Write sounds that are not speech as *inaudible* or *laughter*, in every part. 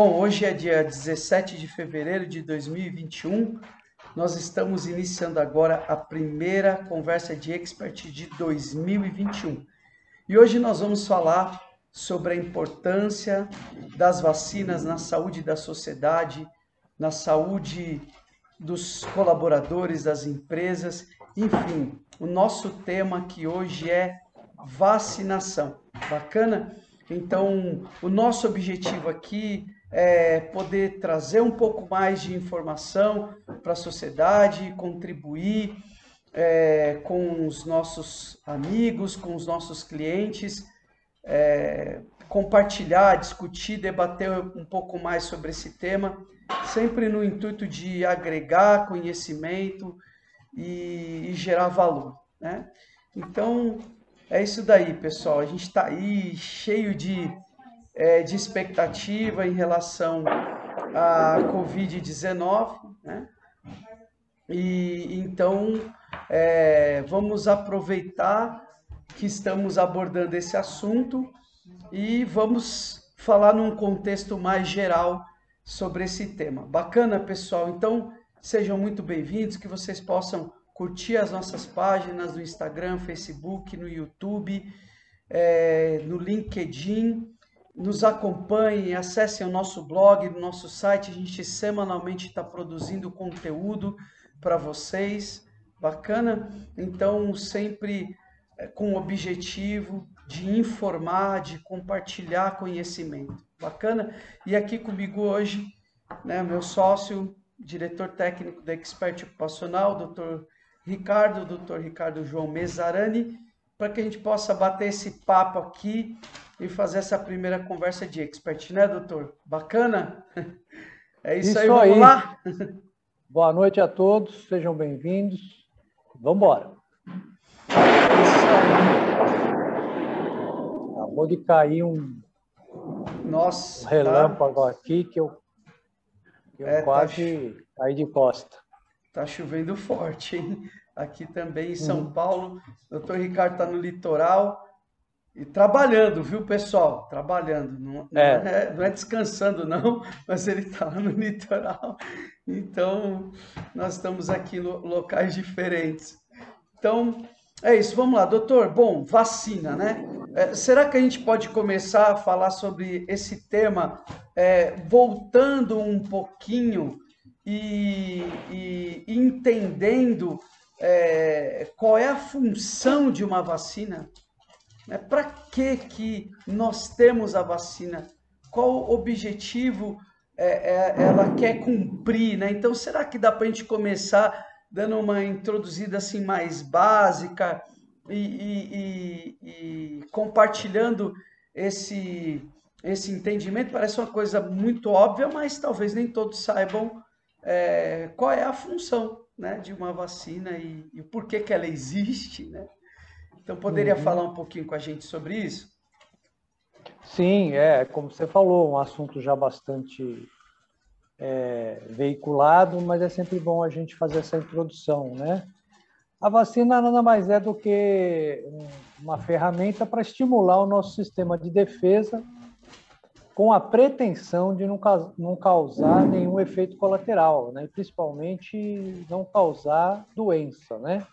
Bom, hoje é dia 17 de fevereiro de 2021. Nós estamos iniciando agora a primeira conversa de expert de 2021. E hoje nós vamos falar sobre a importância das vacinas na saúde da sociedade, na saúde dos colaboradores, das empresas, enfim, o nosso tema que hoje é vacinação. Bacana? Então, o nosso objetivo aqui é poder trazer um pouco mais de informação para a sociedade, contribuir é, com os nossos amigos, com os nossos clientes, é, compartilhar, discutir, debater um pouco mais sobre esse tema, sempre no intuito de agregar conhecimento e, e gerar valor. Né? Então, é isso daí, pessoal. A gente está aí cheio de, é, de expectativa em relação à Covid-19, né? E então é, vamos aproveitar que estamos abordando esse assunto e vamos falar num contexto mais geral sobre esse tema. Bacana, pessoal? Então sejam muito bem-vindos, que vocês possam curtir as nossas páginas no Instagram, Facebook, no YouTube, é, no LinkedIn. Nos acompanhem, acessem o nosso blog, no nosso site. A gente semanalmente está produzindo conteúdo para vocês. Bacana? Então, sempre é, com o objetivo de informar, de compartilhar conhecimento. Bacana? E aqui comigo hoje, né, meu sócio, diretor técnico da Expert Ocupacional, doutor Ricardo, doutor Ricardo João Mesarani, para que a gente possa bater esse papo aqui e fazer essa primeira conversa de expert, né, doutor? Bacana? *laughs* É isso, isso aí, vamos aí. lá? *laughs* Boa noite a todos, sejam bem-vindos. Vamos embora. Acabou de cair um, Nossa, um relâmpago tá... aqui que eu, que eu é, tá quase tá... caí de costa. Tá chovendo forte, hein? Aqui também em São uhum. Paulo. O doutor Ricardo está no litoral e trabalhando, viu, pessoal? Trabalhando. Não, não, é. é. não é descansando, não, *laughs* mas ele está lá no litoral. Então, nós estamos aqui em locais diferentes. Então, é isso. Vamos lá, doutor. Bom, vacina, né? É, será que a gente pode começar a falar sobre esse tema é, voltando um pouquinho e, e entendendo é, qual é a função de uma vacina? Né? Para que, que nós temos a vacina? Qual objetivo é, é, ela quer cumprir? Né? Então, será que dá para a gente começar dando uma introduzida assim mais básica e, e, e, e compartilhando esse, esse entendimento? Parece uma coisa muito óbvia, mas talvez nem todos saibam é, qual é a função né, de uma vacina e, e por que, que ela existe. Né? Então, poderia uhum. falar um pouquinho com a gente sobre isso? Sim, é, como você falou, um assunto já bastante é, veiculado, mas é sempre bom a gente fazer essa introdução, né? A vacina nada mais é do que uma ferramenta para estimular o nosso sistema de defesa com a pretensão de não, causar nenhum efeito colateral, né? principalmente não causar doença. Né?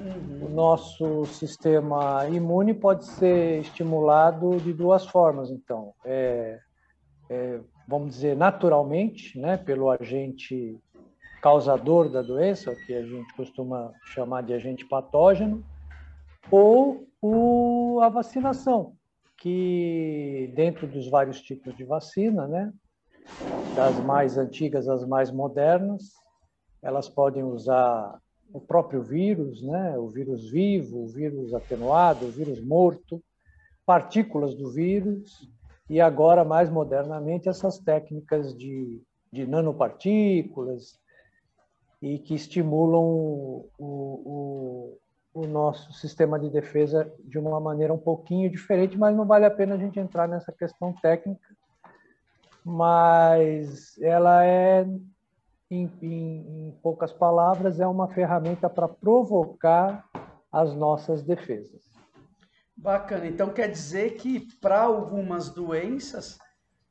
Uhum. O nosso sistema imune pode ser estimulado de duas formas, então. É, é, vamos dizer, naturalmente, né? pelo agente causador da doença, que a gente costuma chamar de agente patógeno, ou o, a vacinação, que dentro dos vários tipos de vacina, né, das mais antigas às mais modernas, elas podem usar o próprio vírus, né, o vírus vivo, o vírus atenuado, o vírus morto, partículas do vírus e agora mais modernamente essas técnicas de, de nanopartículas e que estimulam o, o, o nosso sistema de defesa de uma maneira um pouquinho diferente, mas não vale a pena a gente entrar nessa questão técnica. Mas ela é, em, em, em poucas palavras, é uma ferramenta para provocar as nossas defesas. Bacana. Então quer dizer que para algumas doenças,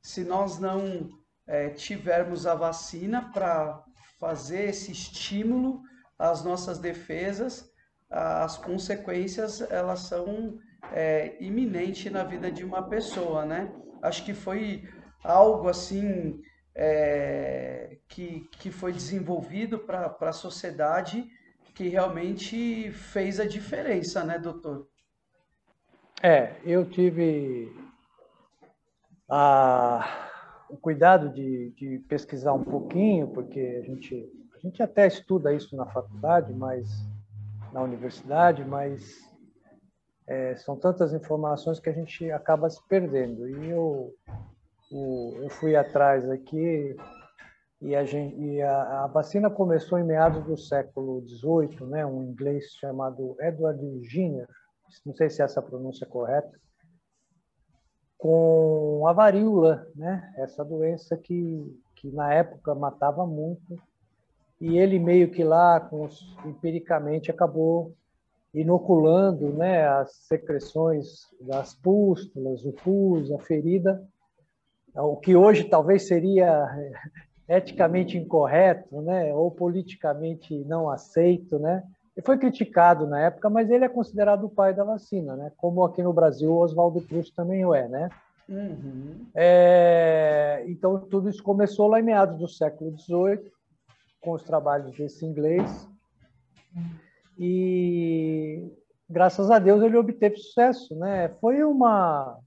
se nós não é, tivermos a vacina para fazer esse estímulo às nossas defesas, as consequências elas são é, iminentes na vida de uma pessoa, né? Acho que foi algo assim é, que, que foi desenvolvido para a sociedade que realmente fez a diferença, né, doutor? É, eu tive a, o cuidado de, de pesquisar um pouquinho, porque a gente, a gente até estuda isso na faculdade, mas na universidade, mas é, são tantas informações que a gente acaba se perdendo. E eu, o, eu fui atrás aqui e, a, gente, e a, a, vacina começou em meados do século XVIII, né? um inglês chamado Edward Jenner, não sei se essa pronúncia é correta, com a varíola, né? essa doença que, que na época matava muito, e ele meio que lá, com os, empiricamente, acabou inoculando né, as secreções das pústulas, o pus, a ferida, o que hoje talvez seria eticamente incorreto, né, ou politicamente não aceito, né? Ele foi criticado na época, mas ele é considerado o pai da vacina, né? Como aqui no Brasil, Oswaldo Cruz também o é, né? Uhum. É, então tudo isso começou lá em meados do século XVIII, com os trabalhos desse inglês, e graças a Deus ele obteve sucesso, né? Foi uma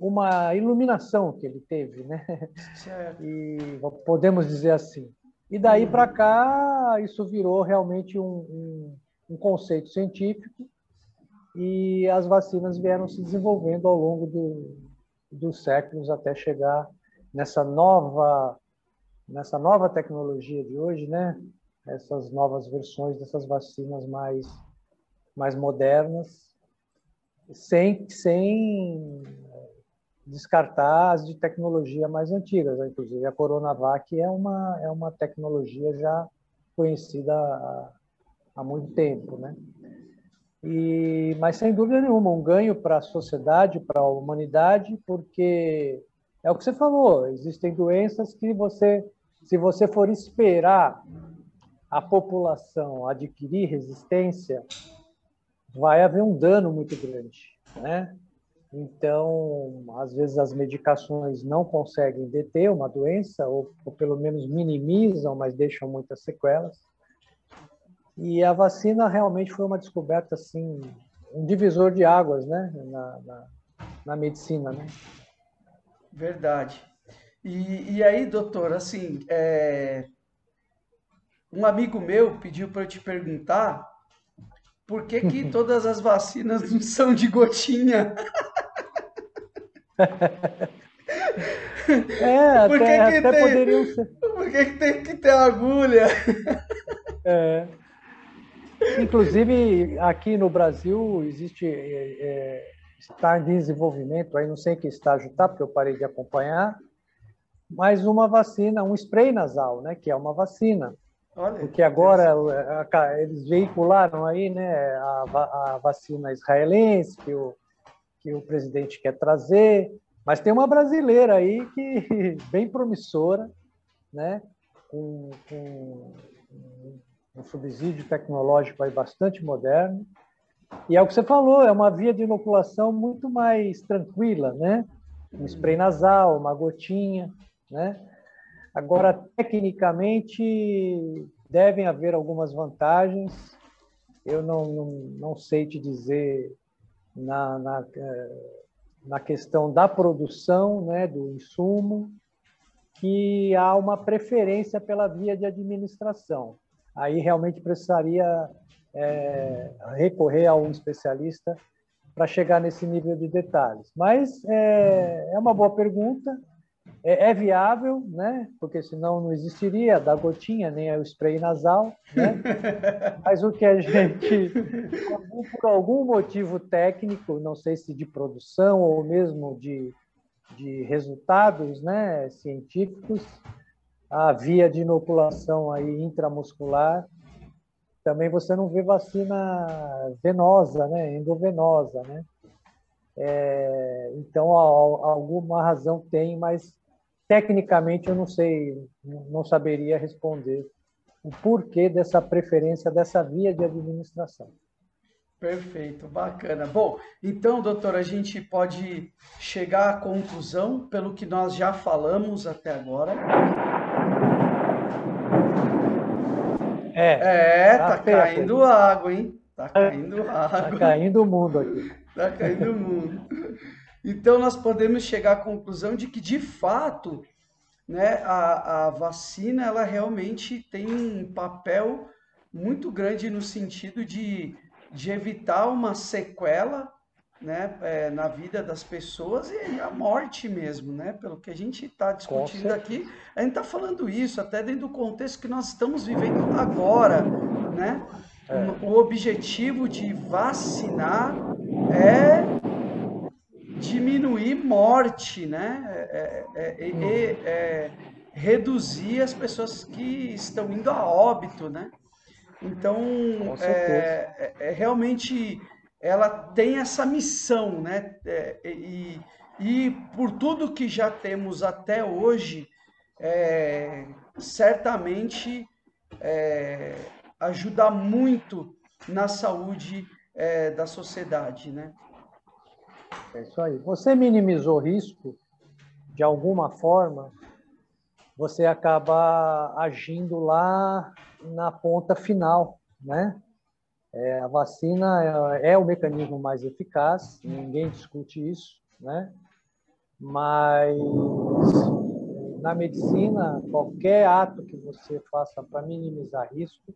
uma iluminação que ele teve, né? Certo. *laughs* E podemos dizer assim. E daí para cá isso virou realmente um, um, um, conceito científico e as vacinas vieram se desenvolvendo ao longo do, dos séculos até chegar nessa nova nessa nova tecnologia de hoje, né? Essas novas versões dessas vacinas mais mais modernas, sem sem descartar as de tecnologia mais antigas. Né? Inclusive, a Coronavac é uma, é uma tecnologia já conhecida há, há muito tempo. Né? E, mas, sem dúvida nenhuma, um ganho para a sociedade, para a humanidade, porque é o que você falou, existem doenças que você, se você for esperar a população adquirir resistência, vai haver um dano muito grande, né? Então, às vezes as medicações não conseguem deter uma doença, ou, ou, pelo menos minimizam, mas deixam muitas sequelas. E a vacina realmente foi uma descoberta, assim, um divisor de águas, né, na, na, na medicina, né? Verdade. E, e aí, doutor, assim, é... um amigo meu pediu para eu te perguntar por que, que *laughs* todas as vacinas não são de gotinha? *laughs* *laughs* É, por que até, que até tem, poderiam ser. Por que, que tem que ter agulha? É. Inclusive, aqui no Brasil existe é, é, está em desenvolvimento, aí não sei que estágio está, porque eu parei de acompanhar, mas uma vacina, um spray nasal, né, que é uma vacina. Olha, porque agora eles veicularam aí, né, a, a vacina israelense que o que o presidente quer trazer, mas tem uma brasileira aí que *laughs* bem promissora, né? com, com um subsídio tecnológico aí bastante moderno. E é o que você falou, é uma via de inoculação muito mais tranquila, né? Um spray nasal, uma gotinha, né? Agora, tecnicamente, devem haver algumas vantagens. Eu não, não, não sei te dizer na, na, na questão da produção né, do insumo, que há uma preferência pela via de administração. Aí realmente precisaria é, recorrer a um especialista para chegar nesse nível de detalhes. Mas é, é uma boa pergunta é, é, viável, né? Porque senão não existiria da gotinha nem o spray nasal, né? *laughs* Mas o que a gente, por algum motivo técnico, não sei se de produção ou mesmo de, de resultados, né, científicos, a via de inoculação aí intramuscular também você não vê vacina venosa, né, endovenosa, né? É, então, alguma razão tem, mas tecnicamente eu não sei, não saberia responder o porquê dessa preferência dessa via de administração. Perfeito, bacana. Bom, então, doutor, a gente pode chegar à conclusão pelo que nós já falamos até agora. É, é tá, tá caindo água, hein? Tá caindo tá água. Tá caindo o mundo aqui. Tá caindo o mundo. Então, nós podemos chegar à conclusão de que, de fato, né, a, a vacina ela realmente tem um papel muito grande no sentido de, de evitar uma sequela né, é, na vida das pessoas e a morte mesmo, né? Pelo que a gente está discutindo aqui, a gente está falando isso até dentro do contexto que nós estamos vivendo agora, né? É. O objetivo de vacinar é diminuir morte, né? É, é, é, é, reduzir as pessoas que estão indo a óbito, né? Então, é, é, realmente ela tem essa missão, né? e, e por tudo que já temos até hoje, certamente ajuda muito na saúde da sociedade, né? É isso aí. Você minimizou risco de alguma forma, você acaba agindo lá na ponta final, né? É, a vacina é, é, o mecanismo mais eficaz, ninguém discute isso, né? Mas na medicina, qualquer ato que você faça para minimizar risco,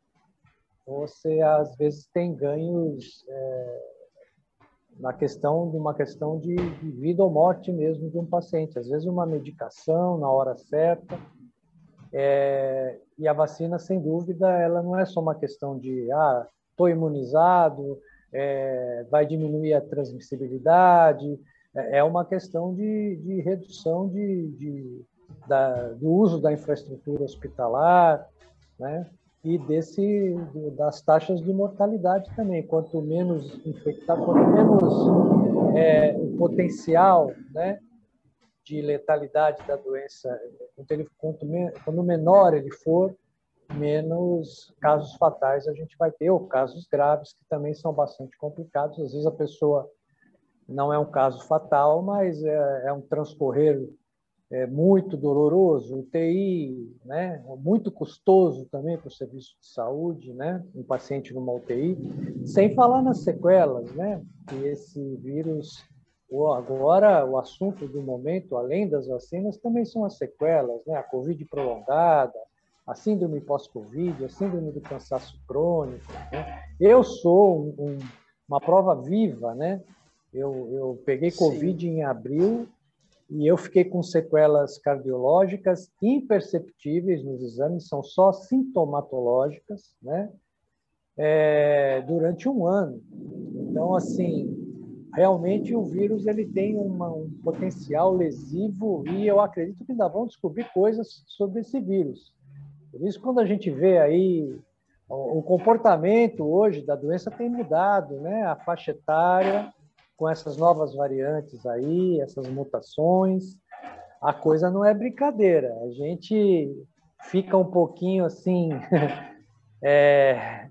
você às vezes tem ganhos é, na questão de uma questão de, de, vida ou morte mesmo de um paciente. Às vezes uma medicação na hora certa. É, e a vacina, sem dúvida, ela não é só uma questão de ah, estou imunizado, é, vai diminuir a transmissibilidade. É, é uma questão de, de redução de, de da, do uso da infraestrutura hospitalar, né? E desse das taxas de mortalidade também. Quanto menos infectado, quanto menos é, o potencial, né, de letalidade da doença, quanto, ele, quanto, quanto menor ele for, menos casos fatais a gente vai ter, ou casos graves que também são bastante complicados. Às vezes a pessoa não é um caso fatal, mas é, é um transcorrer é muito doloroso, UTI, né? muito custoso também para o serviço de saúde, né? um paciente numa UTI, sem falar nas sequelas, né? que esse vírus, agora o assunto do momento, além das vacinas, também são as sequelas, né? a Covid prolongada, a síndrome pós-Covid, a síndrome do cansaço crônico. Né? Eu sou um, um, uma prova viva, né? Eu, eu peguei Covid Sim. em abril e eu fiquei com sequelas cardiológicas imperceptíveis nos exames, são só sintomatológicas, né? É, durante um ano. Então, assim, realmente o vírus ele tem uma, um potencial lesivo e eu acredito que ainda vão descobrir coisas sobre esse vírus. Por isso, quando a gente vê aí o, comportamento hoje da doença tem mudado, né? A faixa etária, com essas novas variantes aí, essas mutações, a coisa não é brincadeira. A gente fica um pouquinho assim *laughs* é,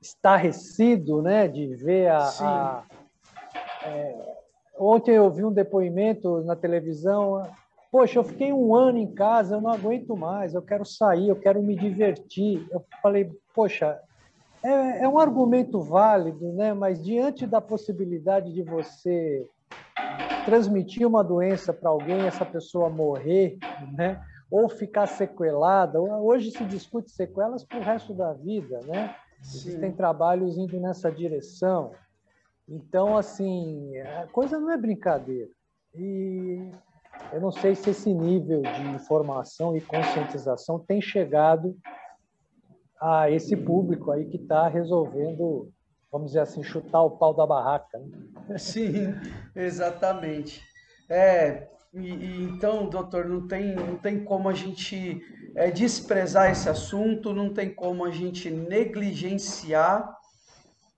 estarrecido, né, de ver a. a é, ontem eu vi um depoimento na televisão. Poxa, eu fiquei um ano em casa, eu não aguento mais, eu quero sair, eu quero me divertir. Eu falei, poxa, é, é um argumento válido, né? mas diante da possibilidade de você transmitir uma doença para alguém, essa pessoa morrer, né? ou ficar sequelada, hoje se discute sequelas para o resto da vida, né? Existem trabalhos indo nessa direção. Então, assim, a coisa não é brincadeira. E eu não sei se esse nível de informação e conscientização tem chegado a esse público aí que está resolvendo, vamos dizer assim, chutar o pau da barraca. Né? Sim, exatamente. É, e, e, então, doutor, não tem, não tem como a gente é, desprezar esse assunto, não tem como a gente negligenciar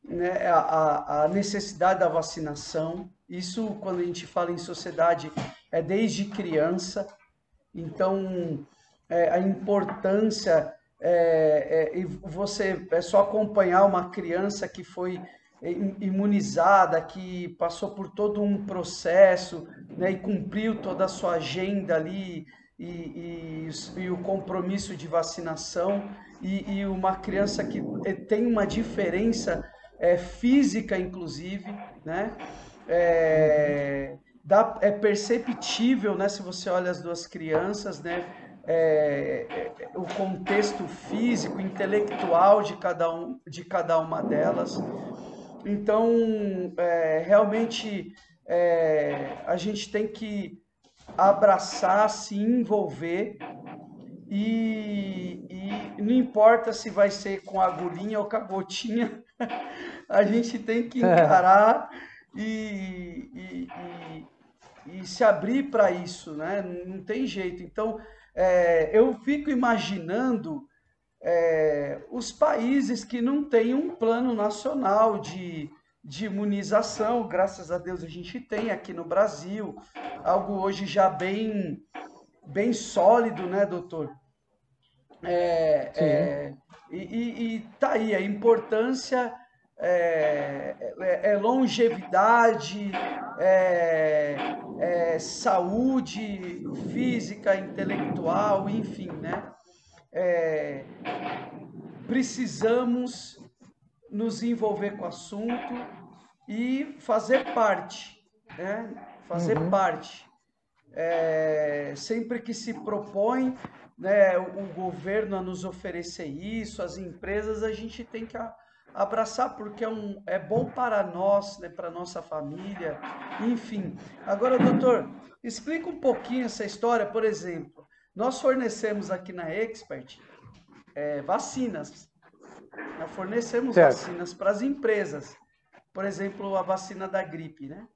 né, a, a necessidade da vacinação. Isso, quando a gente fala em sociedade, é desde criança. Então, é, a importância é, é, e você é só acompanhar uma criança que foi imunizada, que passou por todo um processo né, e cumpriu toda a sua agenda ali e, e, e o compromisso de vacinação e, e, uma criança que tem uma diferença é, física, inclusive, né? É, dá, é perceptível, né? Se você olha as duas crianças, né? É, é, o contexto físico, intelectual de cada, um, de cada uma delas. Então, é, realmente, é, a gente tem que abraçar, se envolver e, e, não importa se vai ser com agulhinha ou com a gotinha, *laughs* a gente tem que encarar e, e, e, e se abrir para isso, né? Não tem jeito. Então, é, eu fico imaginando é, os países que não têm um plano nacional de, de imunização. Graças a Deus a gente tem aqui no Brasil algo hoje já bem, bem sólido, né, doutor? É, é, e, e, e tá aí a importância é, é, é longevidade, é, é, saúde física, intelectual, enfim, né? É, precisamos nos envolver com o assunto e fazer parte, né? Fazer uhum. parte. É, sempre que se propõe né, o governo a nos oferecer isso, as empresas, a gente tem que abraçar porque é, um, é bom para nós, né, para nossa família, enfim. Agora, doutor, explica um pouquinho essa história, por exemplo. Nós fornecemos aqui na Expert é, vacinas. Nós fornecemos certo. vacinas para as empresas. Por exemplo, a vacina da gripe, né?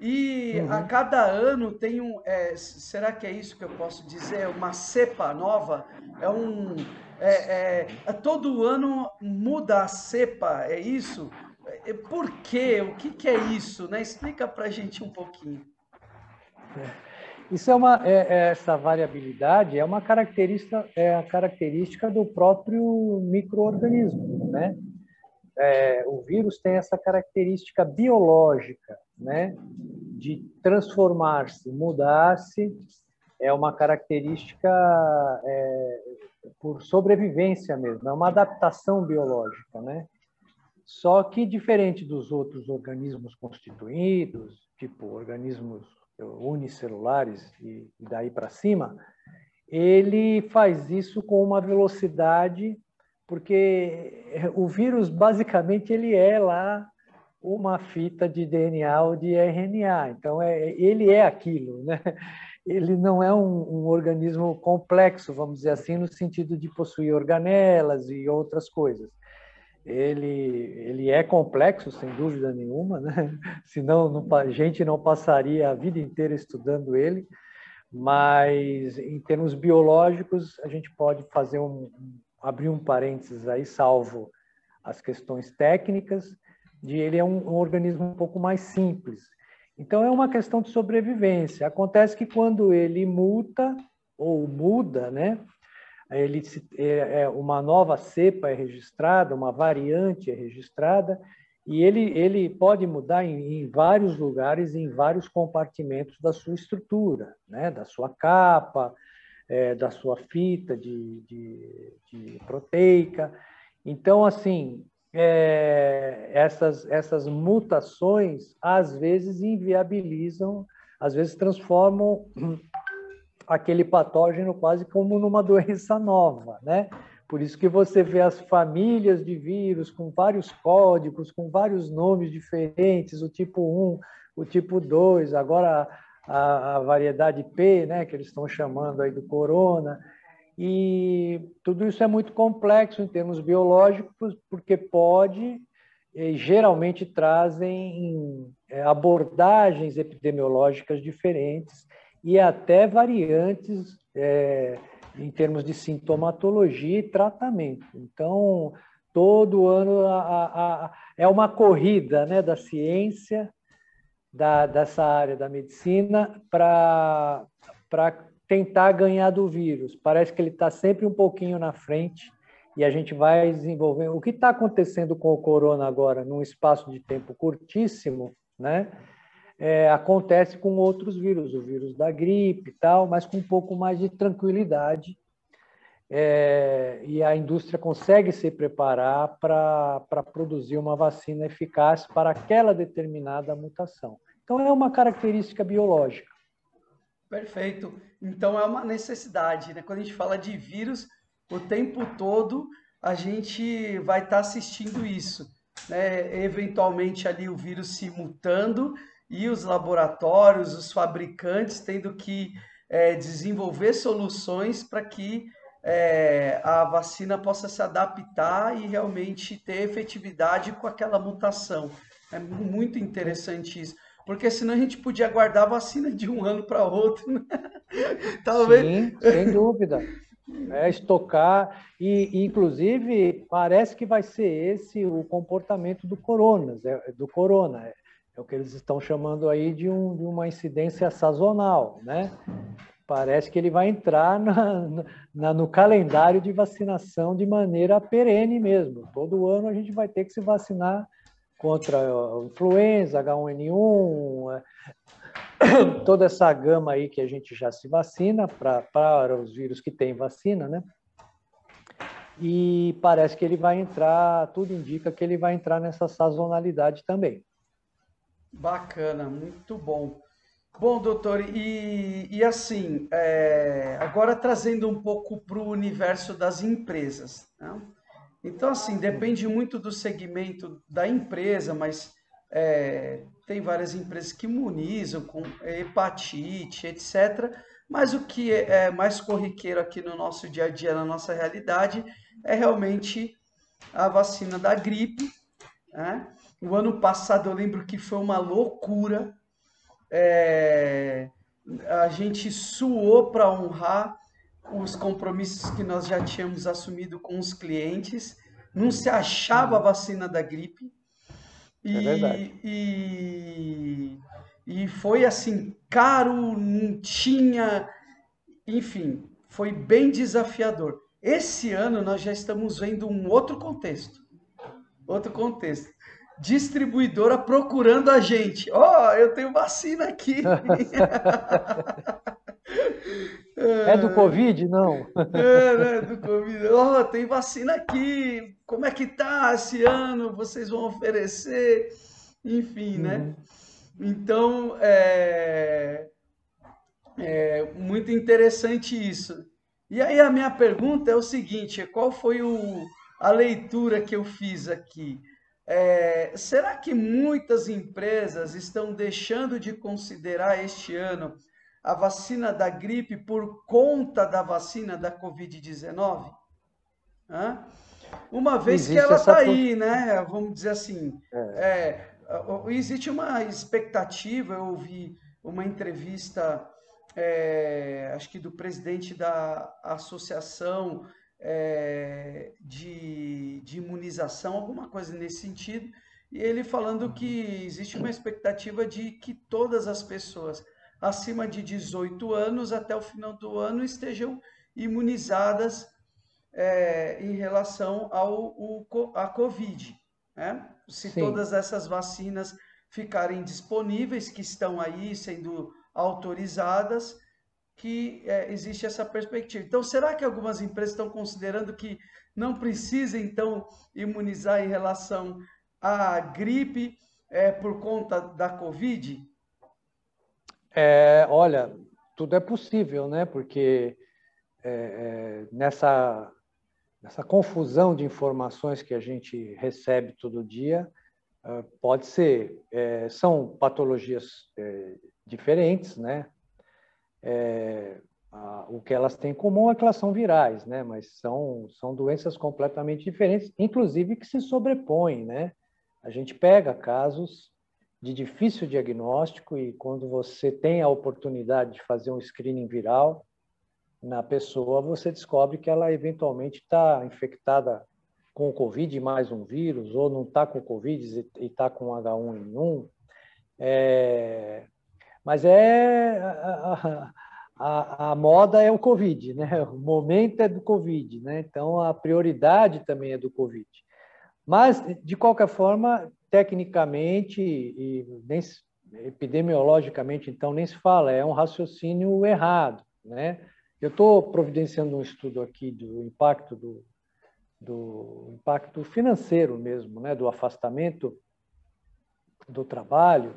E uhum. a cada ano tem um. É, será que é isso que eu posso dizer? Uma cepa nova? É um. É, é, é todo ano muda a cepa, é isso? É, por quê? O que, que é isso? Né? Explica para a gente um pouquinho. É. Isso é uma é, essa variabilidade é uma característica é a característica do próprio microorganismo, né? É, o vírus tem essa característica biológica, né? De transformar-se, mudar-se, é uma característica é, por sobrevivência mesmo, é uma adaptação biológica, né? Só que diferente dos outros organismos constituídos, tipo organismos unicelulares e daí para cima, ele faz isso com uma velocidade, porque o vírus basicamente ele é lá uma fita de DNA ou de RNA, então é, ele é aquilo, né? Ele não é um, um organismo complexo, vamos dizer assim, no sentido de possuir organelas e outras coisas ele, ele é complexo, sem dúvida nenhuma, né? *laughs* senão não, a gente não passaria a vida inteira estudando ele, mas em termos biológicos, a gente pode fazer um, abrir um parênteses aí, salvo as questões técnicas, de ele é um, um organismo um pouco mais simples. Então, é uma questão de sobrevivência. Acontece que quando ele muta ou muda, né, ele é, é, uma nova cepa é registrada, uma variante é registrada, e ele, ele pode mudar em, em, vários lugares, em vários compartimentos da sua estrutura, né? da sua capa, é, da sua fita de, de, de proteica. Então, assim, é, essas, essas mutações, às vezes, inviabilizam, às vezes transformam *clears throat* aquele patógeno quase como numa *laughs* doença nova, né? Por isso que você vê as famílias de vírus com vários códigos, com vários nomes diferentes, o tipo 1, o tipo 2, agora a, a variedade P, né, que eles estão chamando aí do corona. E tudo isso é muito complexo em termos biológicos, porque pode e geralmente trazem é, abordagens epidemiológicas diferentes e até variantes é, em termos de sintomatologia e tratamento. Então, todo ano a, a, a, é uma corrida né, da ciência, da, dessa área da medicina, para tentar ganhar do vírus. Parece que ele está sempre um pouquinho na frente e a gente vai desenvolvendo. O que está acontecendo com o corona agora, num espaço de tempo curtíssimo, né? É, acontece com outros vírus, o vírus da gripe e tal, mas com um pouco mais de tranquilidade. É, e a indústria consegue se preparar para produzir uma vacina eficaz para aquela determinada mutação. Então, é uma característica biológica. Perfeito. Então, é uma necessidade. Né? Quando a gente fala de vírus, o tempo todo a gente vai estar tá assistindo isso. Né? Eventualmente ali o vírus se mutando e os laboratórios, os fabricantes tendo que é, desenvolver soluções para que é, a vacina possa se adaptar e realmente ter efetividade com aquela mutação. É muito interessante isso. Porque senão a gente podia guardar a vacina de um ano para outro. Né? *laughs* Talvez. Sim, sem dúvida é, estocar e, inclusive, parece que vai ser esse o comportamento do corona, do corona. É, é o que eles estão chamando aí de, um, de uma incidência sazonal, né? Parece que ele vai entrar na, na, no calendário de vacinação de maneira perene mesmo. Todo ano a gente vai ter que se vacinar contra influenza, H1N1, *coughs* toda essa gama aí que a gente já se vacina para os vírus que têm vacina, né? E parece que ele vai entrar, tudo indica que ele vai entrar nessa sazonalidade também. Bacana, muito bom. Bom, doutor, e, e assim, é, agora trazendo um pouco para o universo das empresas. Né? Então, assim, depende muito do segmento da empresa, mas é, tem várias empresas que imunizam com hepatite, etc. Mas o que é, é mais corriqueiro aqui no nosso dia a dia, na nossa realidade, é realmente a vacina da gripe. Né? O ano passado eu lembro que foi uma loucura. É, a gente suou para honrar os compromissos que nós já tínhamos assumido com os clientes. Não se achava a vacina da gripe. E, é verdade. E, e foi assim, caro, não tinha. Enfim, foi bem desafiador. Esse ano nós já estamos vendo um outro contexto. Outro contexto. Distribuidora procurando a gente. Ó, oh, eu tenho vacina aqui. *laughs* *laughs* É do Covid, não? É, né? Do Covid. Ó, oh, tem vacina aqui. Como é que tá esse ano? Vocês vão oferecer? Enfim, né? uhum. né? Então, é, é muito interessante isso. E aí a minha pergunta é o seguinte: qual foi o, a leitura que eu fiz aqui? É, será que muitas empresas estão deixando de considerar este ano a vacina da gripe por conta da vacina da Covid-19? Uma vez Existe que ela está aí, né? Vamos dizer assim, é. É, existe uma expectativa. Eu ouvi uma entrevista, é, acho que do presidente da Associação é, de, de Imunização, alguma coisa nesse sentido, e ele falando que existe uma expectativa de que todas as pessoas acima de 18 anos até o final do ano estejam imunizadas é, em relação ao o, a Covid. Né? Se Sim. todas essas vacinas ficarem disponíveis, que estão aí sendo autorizadas, que é, existe essa perspectiva. Então, será que algumas empresas estão considerando que não precisa, então, imunizar em relação à gripe é, por conta da Covid? É, olha, tudo é possível, né? Porque é, é, nessa, nessa confusão de informações que a gente recebe todo dia, é, pode ser, é, são patologias é, diferentes, né? A, o que elas têm em comum é que elas são virais, né? Mas são, são doenças completamente diferentes, inclusive que se sobrepõem, né? A gente pega casos de difícil diagnóstico e quando você tem a oportunidade de fazer um screening viral na pessoa, você descobre que ela eventualmente está infectada com o Covid mais um vírus, ou não está com Covid e está com H1N1. É... Mas é a, a, a, moda é o Covid, né? O momento é do Covid, né? Então a prioridade também é do Covid. Mas de qualquer forma, tecnicamente e nem epidemiologicamente, então nem se fala, é um raciocínio errado, né? Eu estou providenciando um estudo aqui do impacto do, do impacto financeiro mesmo, né? Do afastamento do trabalho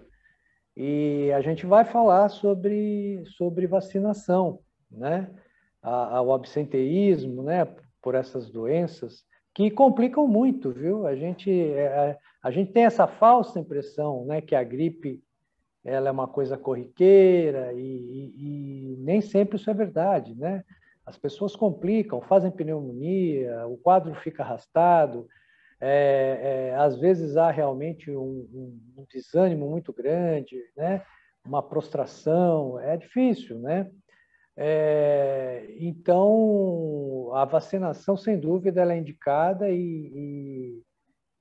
e a gente vai falar sobre, sobre vacinação, né? A, o absenteísmo, né? Por essas doenças que complicam muito, viu? A gente, é, a gente tem essa falsa impressão, né? Que a gripe ela é uma coisa corriqueira e, e, e nem sempre isso é verdade, né? As pessoas complicam, fazem pneumonia, o quadro fica arrastado, é, é, às vezes há realmente um, um, um, desânimo muito grande, né? uma prostração, é difícil, né? É, então, a vacinação, sem dúvida, ela é indicada e, e,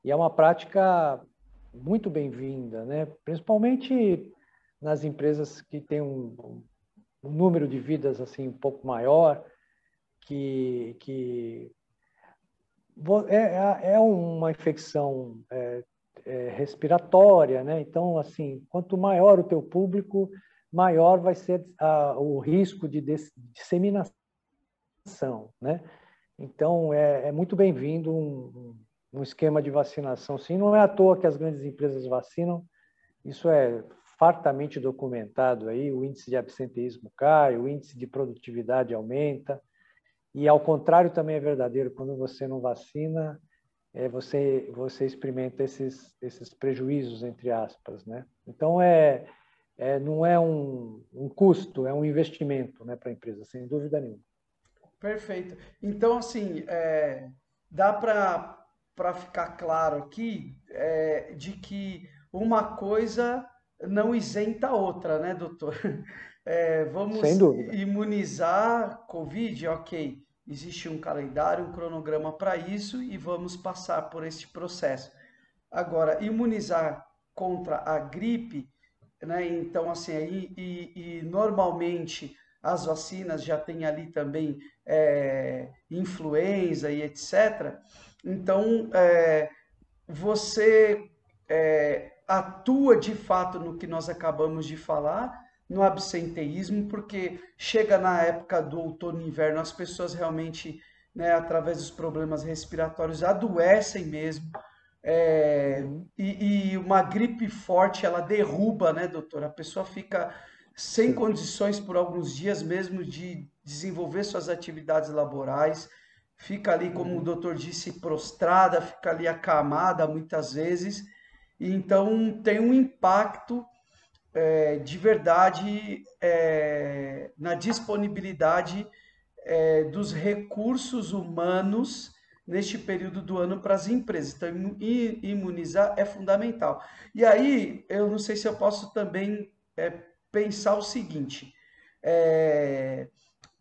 e é uma prática muito bem-vinda, né? principalmente nas empresas que têm um, um, número de vidas assim um pouco maior, que, que é, é, é uma infecção é, é, respiratória, né? Então, assim, quanto maior o teu público, maior vai ser a, o risco de disseminação, né? Então, é, é muito bem-vindo um, um, esquema de vacinação. Sim, não é à toa que as grandes empresas vacinam. Isso é fartamente documentado aí. O índice de absenteísmo cai, o índice de produtividade aumenta. E ao contrário também é verdadeiro, quando você não vacina, é, você você experimenta esses esses prejuízos entre aspas, né? Então é, é não é um, um custo, é um investimento, né, para a empresa, sem dúvida nenhuma. Perfeito. Então assim, é, dá para ficar claro aqui é, de que uma coisa não isenta a outra, né, doutor? *laughs* É, vamos imunizar Covid, ok. Existe um calendário, um cronograma para isso e vamos passar por esse processo. Agora, imunizar contra a gripe, né? Então, assim, aí, e, e normalmente as vacinas já têm ali também é, influenza e etc. Então, é, você é, atua de fato no que nós acabamos de falar, no absenteísmo, porque chega na época do outono e inverno, as pessoas realmente, né, através dos problemas respiratórios, adoecem mesmo. É, e, e, uma gripe forte, ela derruba, né, doutor? A pessoa fica sem condições por alguns dias mesmo de desenvolver suas atividades laborais, fica ali, como o uhum. doutor disse, prostrada, fica ali acamada muitas vezes. E então tem um impacto é, de verdade é, na disponibilidade é, dos recursos humanos neste período do ano para as empresas. Então, imunizar é fundamental. E aí, eu não sei se eu posso também é, pensar o seguinte: é,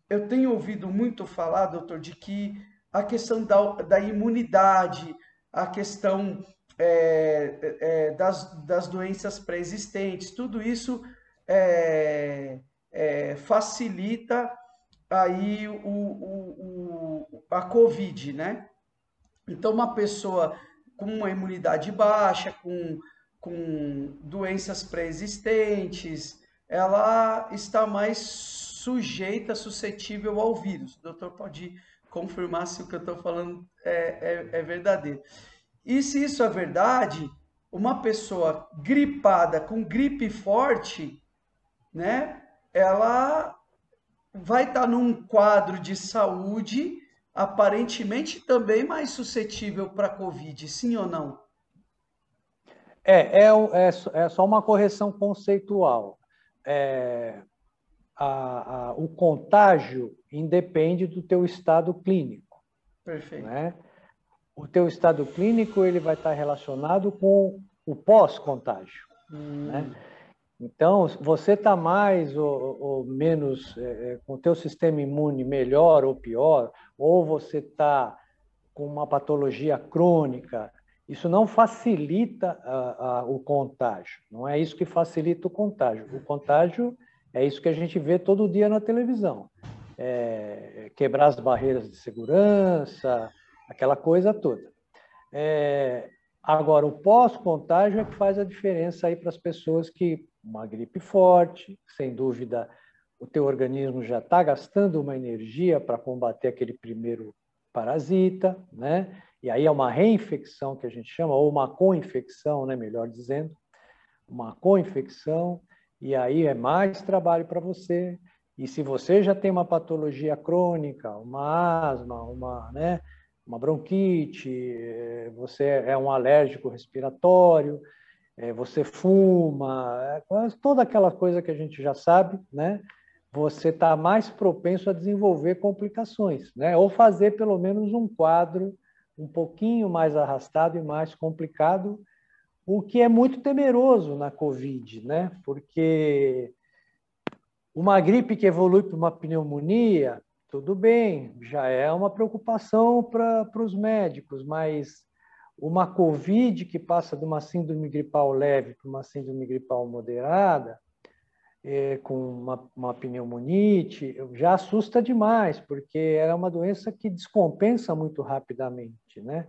eu tenho ouvido muito falar, doutor, de que a questão da, da imunidade, a questão é, é, das, das doenças pré-existentes, tudo isso é, é, facilita aí o, o, o, a Covid, né? Então, uma pessoa com uma imunidade baixa, com, com doenças pré-existentes, ela está mais sujeita, suscetível ao vírus. O doutor pode confirmar se o que eu estou falando é, é, é verdadeiro. E se isso é verdade, uma pessoa gripada com gripe forte, né, ela vai estar num quadro de saúde aparentemente também mais suscetível para Covid, sim ou não? É, é, é, é só uma correção conceitual. É, a, a, o contágio independe do teu estado clínico. Perfeito. Né? o teu estado clínico ele vai estar relacionado com o pós-contágio. Hum. Né? Então, você está mais ou, ou menos é, é, com o teu sistema imune melhor ou pior, ou você está com uma patologia crônica, isso não facilita a, a, o contágio. Não é isso que facilita o contágio. O contágio É isso que a gente vê todo dia na televisão. É, quebrar as barreiras de segurança, aquela coisa toda. É, agora, o pós-contágio é que faz a diferença aí para as pessoas que uma gripe forte, sem dúvida, o teu organismo já está gastando uma energia para combater aquele primeiro parasita, né? E aí é uma reinfecção que a gente chama, ou uma co-infecção, né? Melhor dizendo, uma co-infecção, e aí é mais trabalho para você. E se você já tem uma patologia crônica, uma asma, uma, né, uma bronquite, eh, você é um alérgico respiratório, eh, você fuma, é toda aquela coisa que a gente já sabe, né? Você está mais propenso a desenvolver complicações, né? Ou fazer pelo menos um quadro um pouquinho mais arrastado e mais complicado, o que é muito temeroso na Covid, né? Porque uma gripe que evolui para uma pneumonia, tudo bem, já é uma preocupação para os médicos, mas uma Covid que passa de uma síndrome gripal leve para uma síndrome gripal moderada, é, com uma, uma pneumonite, já assusta demais, porque é uma doença que descompensa muito rapidamente, né?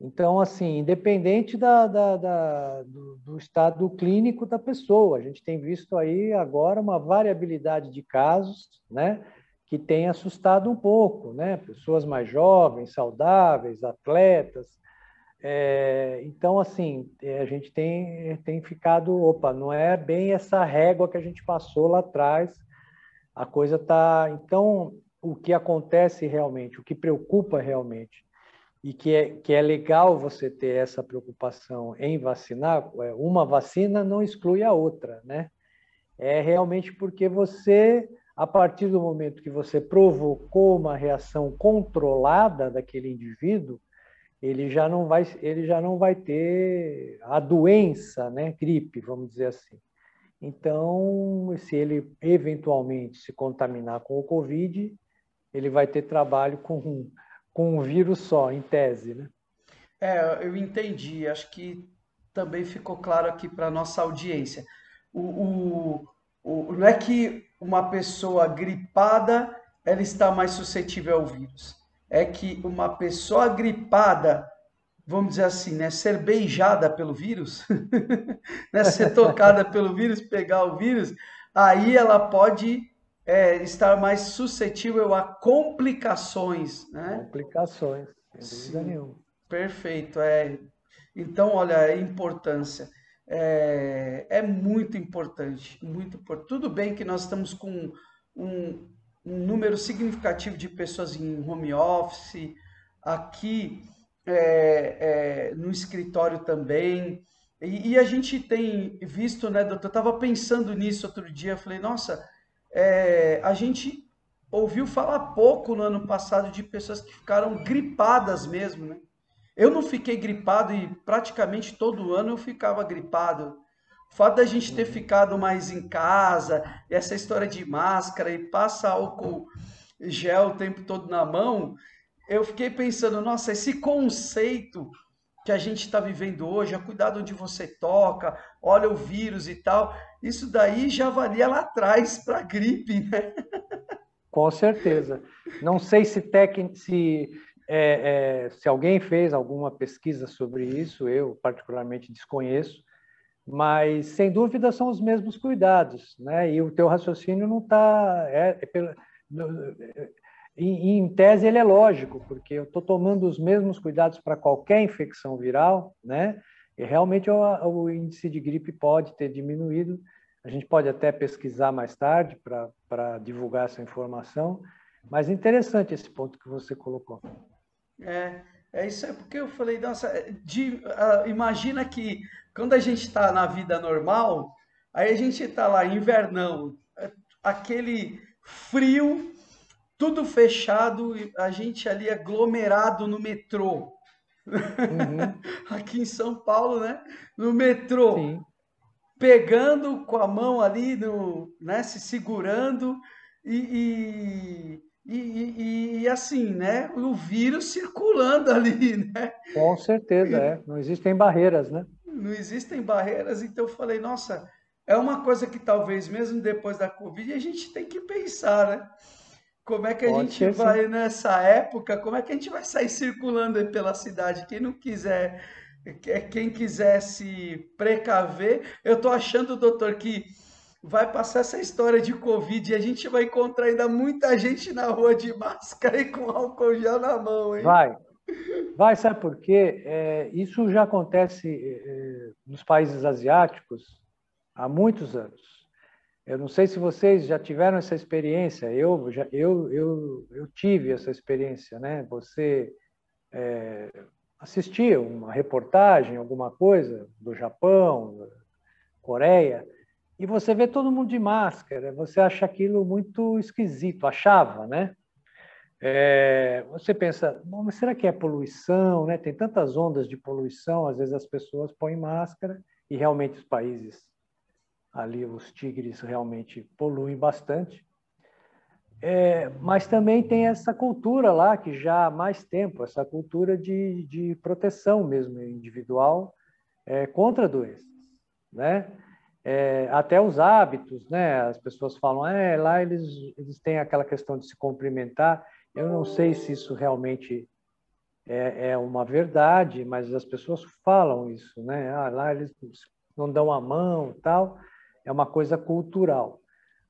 Então, assim, independente da, da, da do, do, estado clínico da pessoa, a gente tem visto aí agora uma variabilidade de casos, né? Que tem assustado um pouco, né? Pessoas mais jovens, saudáveis, atletas, é, então, assim, é, a gente tem, tem ficado, opa, não é bem essa régua que a gente passou lá atrás, a coisa está. Então, o que acontece realmente, o que preocupa realmente, e que é, que é legal você ter essa preocupação em vacinar, é, uma vacina não exclui a outra, né? É realmente porque você, a partir do momento que você provocou uma reação controlada daquele indivíduo, ele já não vai, ele já não vai ter a doença, né, gripe, vamos dizer assim. Então, se ele eventualmente se contaminar com o Covid, ele vai ter trabalho com, com um vírus só, em tese, né? É, eu entendi. Acho que também ficou claro aqui para nossa audiência. O, o, o, não é que uma pessoa gripada ela está mais suscetível ao vírus é que uma pessoa gripada, vamos dizer assim, né, ser beijada pelo vírus, *laughs* né, ser tocada pelo vírus, pegar o vírus, aí ela pode é, estar mais suscetível a complicações, né? Complicações, sem dúvida nenhuma. Perfeito, é. Então, olha, a importância. É, é muito importante, muito importante. Tudo bem que nós estamos com um, um número significativo de pessoas em home office, aqui é, é, no escritório também. E, e, a gente tem visto, né, doutor? Eu estava pensando nisso outro dia, falei, nossa, é, a gente ouviu falar pouco no ano passado de pessoas que ficaram gripadas mesmo, né? Eu não fiquei gripado e praticamente todo ano eu ficava gripado. O fato da gente ter ficado mais em casa, essa história de máscara e passa álcool gel o tempo todo na mão, eu fiquei pensando, nossa, esse conceito que a gente está vivendo hoje, a cuidado onde você toca, olha o vírus e tal, isso daí já valia lá atrás para a gripe, né? Com certeza. Não sei se, tec... se, é, é, se alguém fez alguma pesquisa sobre isso, eu particularmente desconheço, mas sem dúvida são os mesmos cuidados, né? E o teu raciocínio não está é, é em, em, tese ele é lógico, porque eu estou tomando os mesmos cuidados para qualquer infecção viral, né? E realmente o, o, índice de gripe pode ter diminuído. A gente pode até pesquisar mais tarde para divulgar essa informação, mas interessante esse ponto que você colocou. É, é isso é porque eu falei, nossa, de, uh, imagina que quando a gente está na vida normal, aí a gente está lá, invernão, aquele frio, tudo fechado, a gente ali aglomerado no metrô. Uhum. *laughs* Aqui em São Paulo, né? No metrô. Sim. Pegando com a mão ali, no, né? se segurando e, e, e, e, assim, né? O vírus circulando ali, né? Com certeza, é. Não existem barreiras, né? Não existem barreiras, então eu falei, nossa, é uma coisa que talvez mesmo depois da Covid a gente tem que pensar, né? Como é que a Pode gente vai sim. nessa época? Como é que a gente vai sair circulando aí pela cidade? Quem não quiser, quem quiser se precaver, eu tô achando, doutor, que vai passar essa história de Covid e a gente vai encontrar ainda muita gente na rua de máscara e com álcool gel na mão, hein? Vai. Vai, sabe por quê? É, isso já acontece é, nos países asiáticos há muitos anos. Eu não sei se vocês já tiveram essa experiência. Eu já, eu, eu, eu tive essa experiência, né? Você é, assistia uma reportagem, alguma coisa do Japão, Coreia, e você vê todo mundo de máscara, você acha aquilo muito esquisito, achava, né? É, você pensa, mas será que é poluição? Né? Tem tantas ondas de poluição, às vezes as pessoas põem máscara e realmente os países ali, os tigres realmente poluem bastante. É, mas também tem essa cultura lá, que já há mais tempo, essa cultura de, de proteção mesmo individual é, contra doenças, né? é, até os hábitos, né? As pessoas falam, é, lá eles, eles têm aquela questão de se cumprimentar. Eu não sei se isso realmente é, é uma verdade, mas as pessoas falam isso, né? Ah, lá eles não dão a mão, tal. É uma coisa cultural.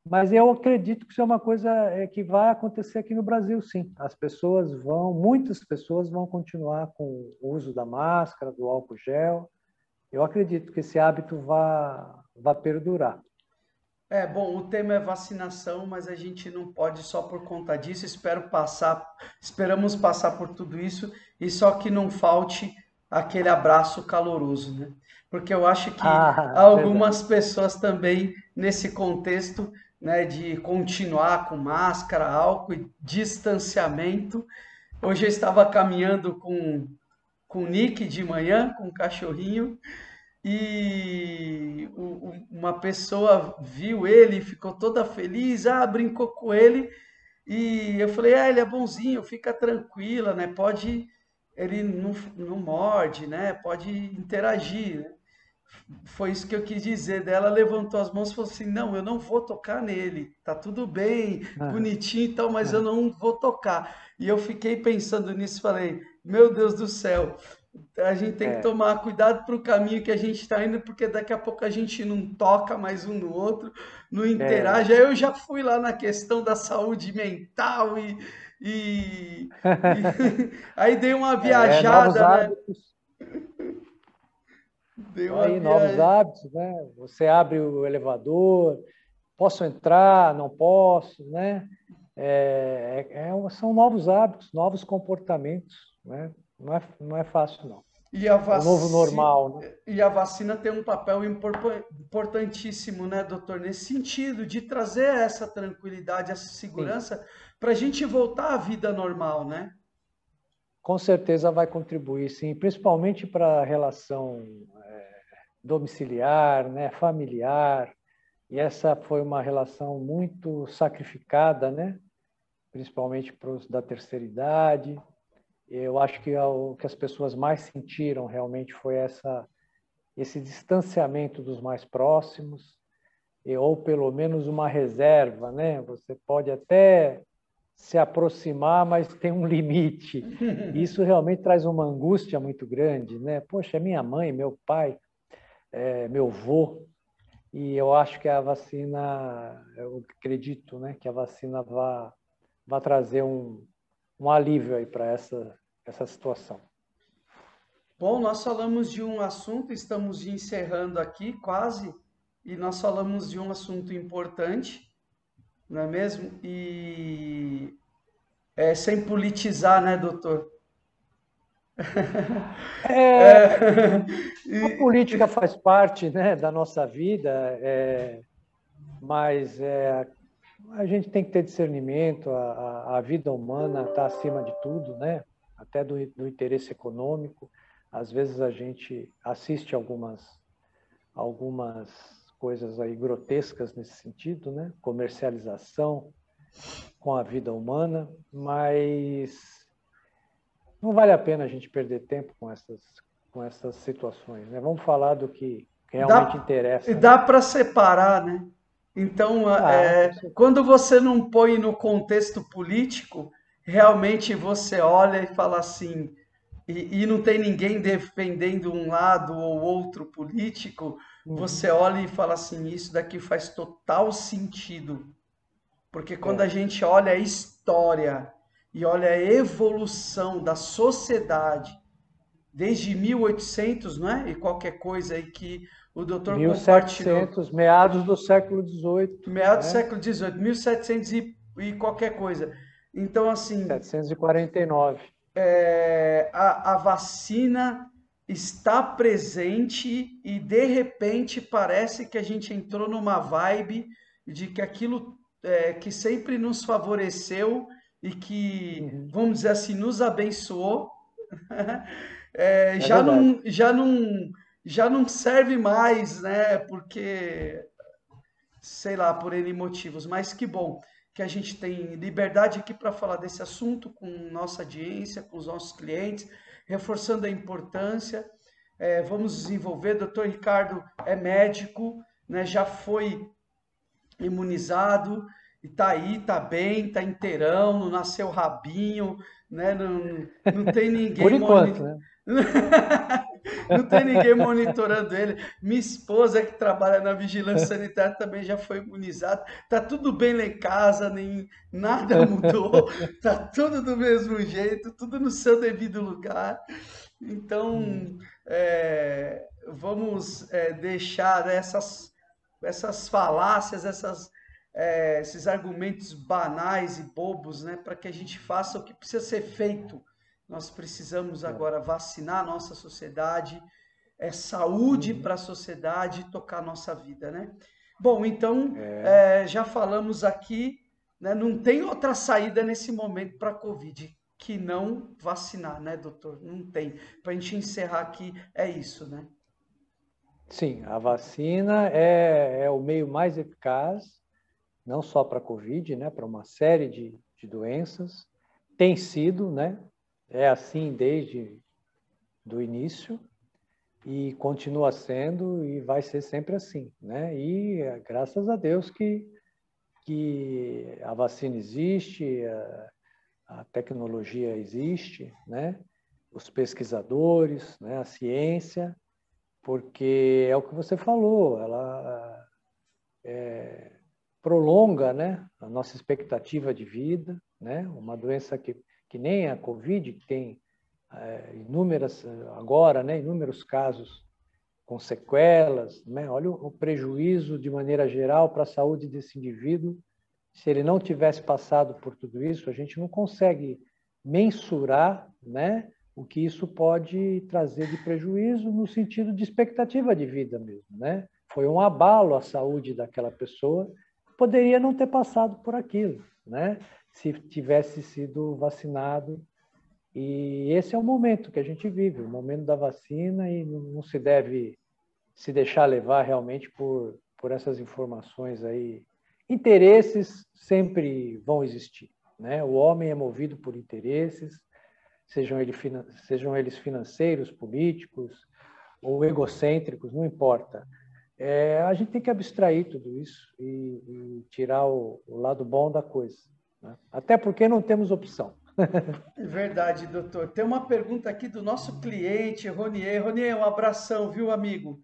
Mas eu acredito que isso é uma coisa é, que vai acontecer aqui no Brasil, sim. As pessoas vão, muitas pessoas vão continuar com o uso da máscara, do álcool gel. Eu acredito que esse hábito vai, vai perdurar. É, bom, o tema é vacinação, mas a gente não pode só por conta disso. Espero passar, esperamos passar por tudo isso e só que não falte aquele abraço caloroso, né? Porque eu acho que ah, *laughs* algumas verdade. pessoas também nesse contexto, né, de continuar com máscara, álcool e distanciamento. Hoje eu estava caminhando com com o Nick de manhã, com o cachorrinho, e uma pessoa viu ele, ficou toda feliz, ah, brincou com ele, e eu falei, ah, ele é bonzinho, fica tranquila, né? Pode, ele não, não morde, né? Pode interagir, né? Foi isso que eu quis dizer. Dela levantou as mãos e falou assim: Não, eu não vou tocar nele. Tá tudo bem, ah. bonitinho e tal, mas ah. eu não vou tocar. E eu fiquei pensando nisso, falei: Meu Deus do céu, a gente tem que é. tomar cuidado para o caminho que a gente está indo, porque daqui a pouco a gente não toca mais um no outro, não interage. É. Aí eu já fui lá na questão da saúde mental e. e, e... *laughs* aí dei uma é, viajada, é, né? Deu aí, novos hábitos, né? Você abre o elevador, posso entrar, não posso, né? É, é, é são novos hábitos, novos comportamentos, né? Não é, não é fácil, não. E a vacina, o novo normal, né? E a vacina tem um papel importantíssimo, né, doutor, nesse sentido de trazer essa tranquilidade, essa segurança para a gente voltar à vida normal, né? Com certeza vai contribuir, sim, principalmente para a relação é, domiciliar, né, familiar. E essa foi uma relação muito sacrificada, né? Principalmente para os da terceira idade, eu acho que o que as pessoas mais sentiram realmente foi essa esse distanciamento dos mais próximos, ou pelo menos uma reserva, né? Você pode até se aproximar, mas tem um limite. *laughs* Isso realmente traz uma angústia muito grande, né? Poxa, minha mãe, meu pai, é, meu avô, e eu acho que a vacina, eu acredito, né, que a vacina vai trazer um, um alívio aí para essa essa situação. Bom, nós falamos de um assunto, estamos encerrando aqui quase, e nós falamos de um assunto importante, não é mesmo? E é, sem politizar, né, doutor? É, *laughs* a política faz parte né, da nossa vida, é, mas é, a gente tem que ter discernimento, a, a vida humana está acima de tudo, né? até do, do interesse econômico. Às vezes a gente assiste algumas, algumas coisas aí grotescas nesse sentido, né? Comercialização com a vida humana, mas não vale a pena a gente perder tempo com essas, com essas situações. Né? Vamos falar do que realmente dá, interessa. E dá para separar, né? Então, ah, é, quando você não põe no contexto político, realmente você olha e fala assim, e, e não tem ninguém defendendo um lado ou outro político, uhum. você olha e fala assim, isso daqui faz total sentido. Porque quando é. a gente olha a história e olha a evolução da sociedade, desde 1800, não é? E qualquer coisa aí que o doutor 1700, meados do século XVIII. Meados né? do século XVIII, 1700 e, e qualquer coisa. Então, assim... 749. É, a, a vacina está presente e, de repente, parece que a gente entrou numa vibe de que aquilo é, que sempre nos favoreceu e que, uhum. vamos dizer assim, nos abençoou, *laughs* é, é já, não, já não já não serve mais, né? Porque, sei lá, por N motivos. Mas que bom que a gente tem liberdade aqui para falar desse assunto com nossa audiência, com os nossos clientes, reforçando a importância. É, vamos desenvolver. Doutor Ricardo é médico, né? Já foi imunizado e tá aí, tá bem, tá inteirão, não nasceu rabinho, né? Não, não tem *laughs* ninguém. Por enquanto, né? *laughs* não tem ninguém monitorando ele. Minha esposa, que trabalha na vigilância sanitária, também já foi imunizada. Tá tudo bem lá em casa, nem nada *laughs* mudou. Tá tudo do mesmo jeito, tudo no seu devido lugar. Então, é, vamos é, deixar essas, essas falácias, essas, é, esses argumentos banais e bobos, né, para que a gente faça o que precisa ser feito nós precisamos é. agora vacinar a nossa sociedade, é saúde uhum. para a sociedade tocar a nossa vida, né? Bom, então é. É, já falamos aqui, né, não tem outra saída nesse momento para a Covid que não vacinar, né, doutor? Não tem. Para a gente encerrar aqui, é isso, né? Sim, a vacina é, é o meio mais eficaz, não só para a Covid, né, para uma série de, de doenças. Tem sido, né? É assim desde do início e continua sendo e vai ser sempre assim, né? E é, graças a Deus que que a vacina existe, a, a tecnologia existe, né? Os pesquisadores, né? A ciência, porque é o que você falou, ela é, prolonga, né? A nossa expectativa de vida, né? Uma doença que que nem a Covid, que tem é, inúmeras, agora, né, inúmeros casos com sequelas, né? olha o, o prejuízo de maneira geral para a saúde desse indivíduo. Se ele não tivesse passado por tudo isso, a gente não consegue mensurar né, o que isso pode trazer de prejuízo no sentido de expectativa de vida mesmo. Né? Foi um abalo à saúde daquela pessoa, poderia não ter passado por aquilo. Né? Se tivesse sido vacinado. E esse é o momento que a gente vive, o momento da vacina, e não se deve se deixar levar realmente por, por essas informações aí. Interesses sempre vão existir. Né? O homem é movido por interesses, sejam, ele, sejam eles financeiros, políticos ou egocêntricos, não importa. É, a gente tem que abstrair tudo isso e, e tirar o, o lado bom da coisa. Né? Até porque não temos opção. *laughs* É verdade, doutor. Tem uma pergunta aqui do nosso cliente, Ronier. Ronier, um abração, viu, amigo?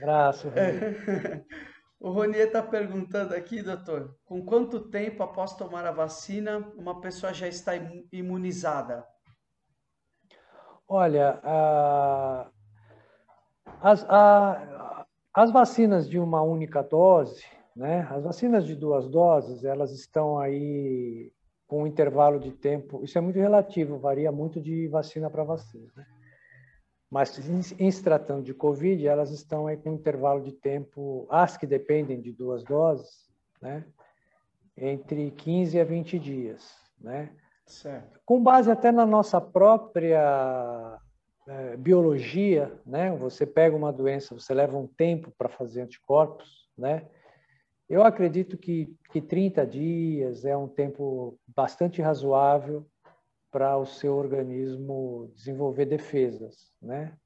Abraço. Ronier. *laughs* O Ronier está perguntando aqui, doutor, com quanto tempo após tomar a vacina uma pessoa já está imunizada? Olha, a, as, a, as vacinas de uma única dose, né? As vacinas de duas doses, elas estão aí com um intervalo de tempo, isso é muito relativo, varia muito de vacina para vacina. Né? Mas em, em se tratando de Covid, elas estão aí com um intervalo de tempo, as que dependem de duas doses, né? entre 15 a 20 dias. Né? Certo. Com base até na nossa própria é, biologia, né? Você pega uma doença, você leva um tempo para fazer anticorpos, né? Eu acredito que, que 30 dias é um tempo bastante razoável para o seu organismo desenvolver defesas, né?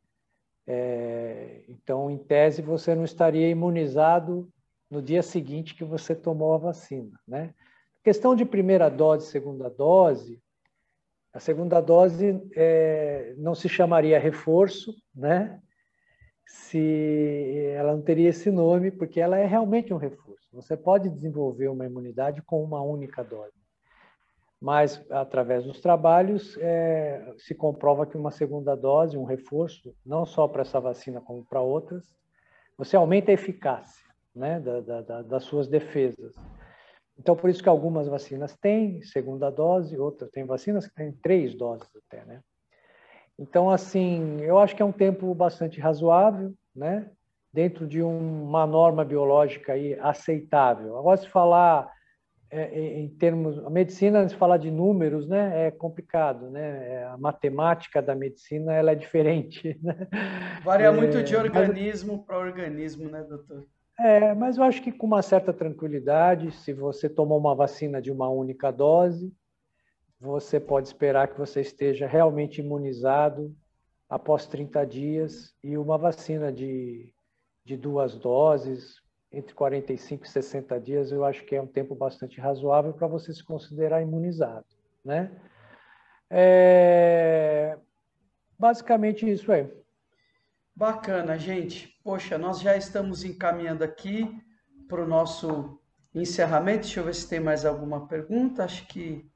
É, então, em tese, você não estaria imunizado no dia seguinte que você tomou a vacina, né? Questão de primeira dose, segunda dose, a segunda dose é, não se chamaria reforço, né? Se ela não teria esse nome, porque ela é realmente um reforço. Você pode desenvolver uma imunidade com uma única dose, mas através dos trabalhos é, se comprova que uma segunda dose, um reforço, não só para essa vacina como para outras, você aumenta a eficácia, né, da, da, das suas defesas. Então, por isso que algumas vacinas têm segunda dose, outras têm vacinas que têm três doses até, né? Então, assim, eu acho que é um tempo bastante razoável, né? Dentro de uma norma biológica aí aceitável. Agora, se falar é, em termos, a medicina, se falar de números, né, é complicado, né? É, a matemática da medicina, ela é diferente, *laughs* né? Varia é, muito de organismo mas... para organismo, né, doutor? É, mas eu acho que com uma certa tranquilidade, se você tomou uma vacina de uma única dose, você pode esperar que você esteja realmente imunizado após 30 dias e uma vacina de, de duas doses, entre 45 e 60 dias, eu acho que é um tempo bastante razoável para você se considerar imunizado, né? É... Basicamente isso aí. Bacana, gente. Poxa, nós já estamos encaminhando aqui para o nosso encerramento. Deixa eu ver se tem mais alguma pergunta. Acho que,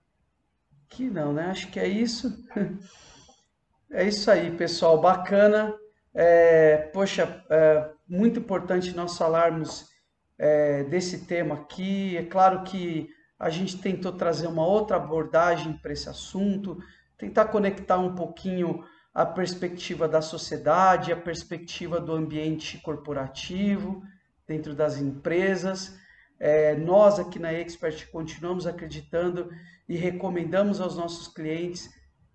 que não, né? Acho que é isso. *laughs* É isso aí, pessoal. Bacana. É, poxa, é muito importante nós falarmos é, desse tema aqui. É claro que a gente tentou trazer uma outra abordagem para esse assunto, tentar conectar um pouquinho a perspectiva da sociedade, a perspectiva do ambiente corporativo dentro das empresas. É, nós aqui na Expert continuamos acreditando e recomendamos aos nossos clientes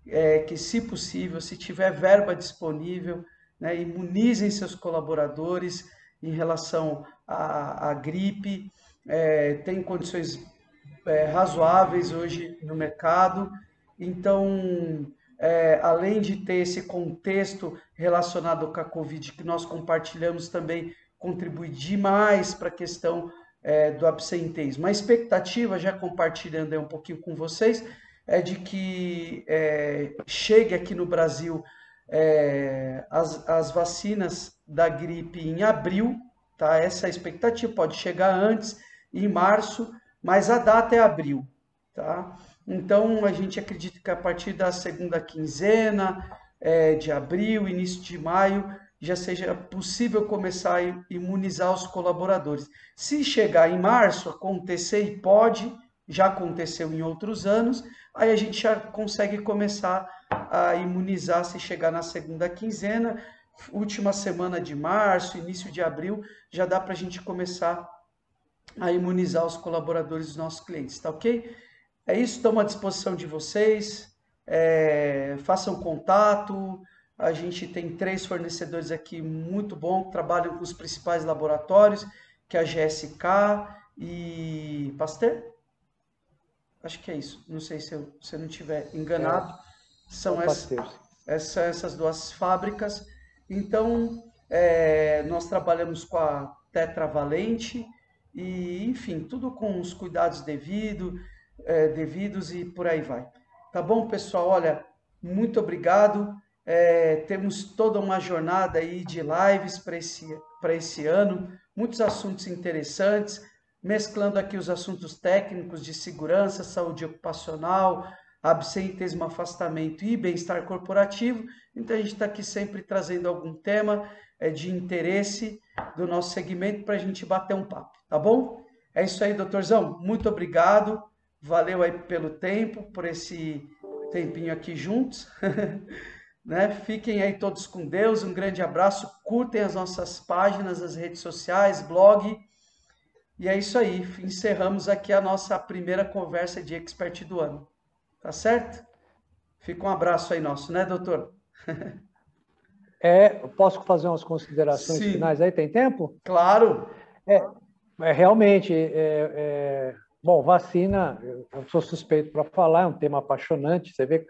é, que, se possível, se tiver verba disponível, né, imunizem seus colaboradores em relação à, à gripe. É, tem condições é, razoáveis hoje no mercado, então é, além de ter esse contexto relacionado com a Covid que nós compartilhamos também, contribui demais para a questão é, do absenteísmo. A expectativa, já compartilhando um pouquinho com vocês, é de que é, chegue aqui no Brasil é, as, as vacinas da gripe em abril, tá? Essa é a expectativa, pode chegar antes, em março, mas a data é abril, tá? Então, a gente acredita que a partir da segunda quinzena é, de abril, início de maio, já seja possível começar a imunizar os colaboradores. Se chegar em março, acontecer e pode, já aconteceu em outros anos, aí a gente já consegue começar a imunizar se chegar na segunda quinzena, última semana de março, início de abril, já dá para a gente começar a imunizar os colaboradores dos nossos clientes, tá ok? É isso, estamos à disposição de vocês. É, façam contato. A gente tem três fornecedores aqui muito bons que trabalham com os principais laboratórios, que é a GSK e Pasteur. Acho que é isso. Não sei se eu, se eu não estiver enganado. É, São essas, essa, essas duas fábricas. Então, é, nós trabalhamos com a Tetravalente e, enfim, tudo com os cuidados devidos é, devidos e por aí vai. Tá bom, pessoal? Olha, muito obrigado. É, temos toda uma jornada aí de lives para esse, esse ano, muitos assuntos interessantes, mesclando aqui os assuntos técnicos de segurança, saúde ocupacional, absenteísmo, afastamento e bem-estar corporativo. Então a gente está aqui sempre trazendo algum tema é, de interesse do nosso segmento para a gente bater um papo, tá bom? É isso aí, doutorzão. Muito obrigado. Valeu aí pelo tempo, por esse tempinho aqui juntos. *laughs* né? Fiquem aí todos com Deus. Um grande abraço. Curtem as nossas páginas, as redes sociais, blog. E é isso aí. Encerramos aqui a nossa primeira conversa de expert do ano. Tá certo? Fica um abraço aí nosso, né, doutor? é, posso fazer umas considerações Sim. finais aí? Tem tempo? Claro. É, é realmente, é, é Bom, vacina, eu sou suspeito para falar, é um tema apaixonante. Você vê,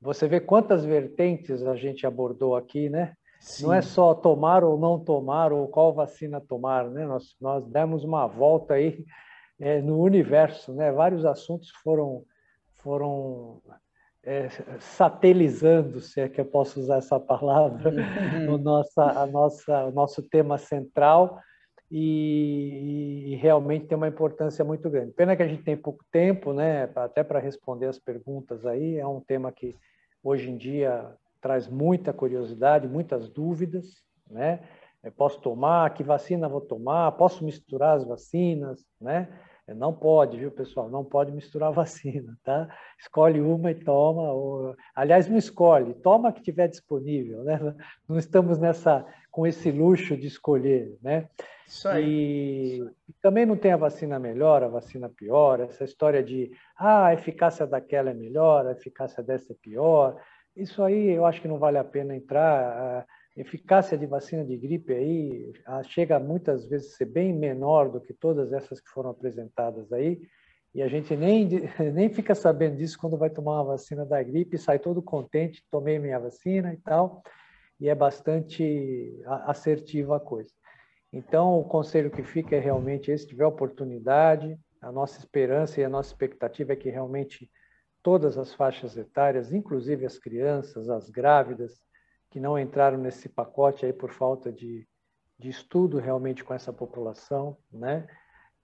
você vê quantas vertentes a gente abordou aqui, né? Sim. Não é só tomar ou não tomar, ou qual vacina tomar, né? Nós, nós demos uma volta aí é, no universo, né? Vários assuntos foram, foram é, satelizando, se é que eu posso usar essa palavra, *laughs* no nossa, a nossa, o nosso tema central, e, e, realmente tem uma importância muito grande. Pena que a gente tem pouco tempo, né, até para responder as perguntas aí, é um tema que hoje em dia traz muita curiosidade, muitas dúvidas, né? Eu posso tomar, que vacina vou tomar, posso misturar as vacinas, né? Não pode, viu, pessoal? Não pode misturar *laughs* vacina, tá? Escolhe uma e toma. Ou... Aliás, não escolhe, toma a que tiver disponível, né? *laughs* Não estamos nessa com esse luxo de escolher, né? Isso aí. E também não tem a vacina melhor, a vacina pior, essa história de ah, a eficácia daquela é melhor, a eficácia dessa é pior. Isso aí eu acho que não vale a pena entrar. Eficácia de vacina de gripe aí chega muitas vezes a ser bem menor do que todas essas que foram apresentadas aí. E a gente nem, *laughs* nem fica sabendo disso quando vai tomar uma vacina da gripe, sai todo contente, tomei minha vacina e tal, e é bastante assertiva a coisa. Então, o conselho que fica é realmente esse, se tiver oportunidade, a nossa esperança e a nossa expectativa é que realmente todas as faixas etárias, inclusive as crianças, as grávidas, que não entraram nesse pacote aí por falta de, de estudo realmente com essa população, né?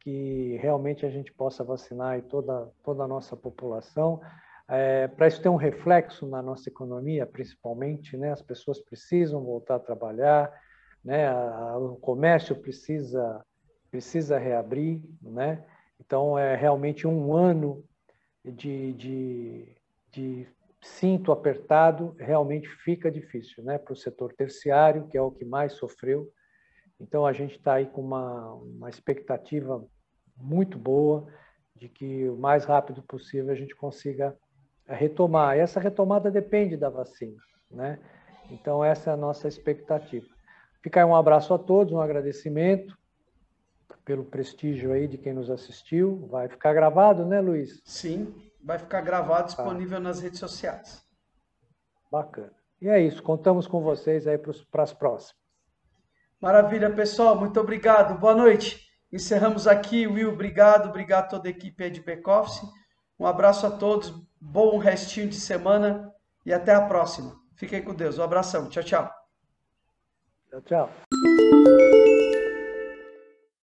que realmente a gente possa vacinar toda, toda a nossa população. É, Para isso ter um reflexo na nossa economia, principalmente, né? as pessoas precisam voltar a trabalhar, né? A, o comércio precisa precisa reabrir, né? Então é realmente um ano de, de, de cinto apertado realmente fica difícil, né? Para o setor terciário que é o que mais sofreu. Então a gente está aí com uma, uma expectativa muito boa de que o mais rápido possível a gente consiga retomar. E essa retomada depende da vacina, né? Então essa é a nossa expectativa. Fica aí um abraço a todos, um agradecimento pelo prestígio aí de quem nos assistiu. Vai ficar gravado, né, Luiz? Sim, vai ficar gravado, tá. disponível ah. nas redes sociais. Bacana. E é isso, contamos com vocês aí para as próximas. Maravilha, pessoal, muito obrigado. Boa noite. Encerramos aqui, Will, obrigado, obrigado a toda a equipe de back-office. Um abraço a todos, bom restinho de semana e até a próxima. Fiquem com Deus. Um abração. Tchau, tchau. Tchau, tchau.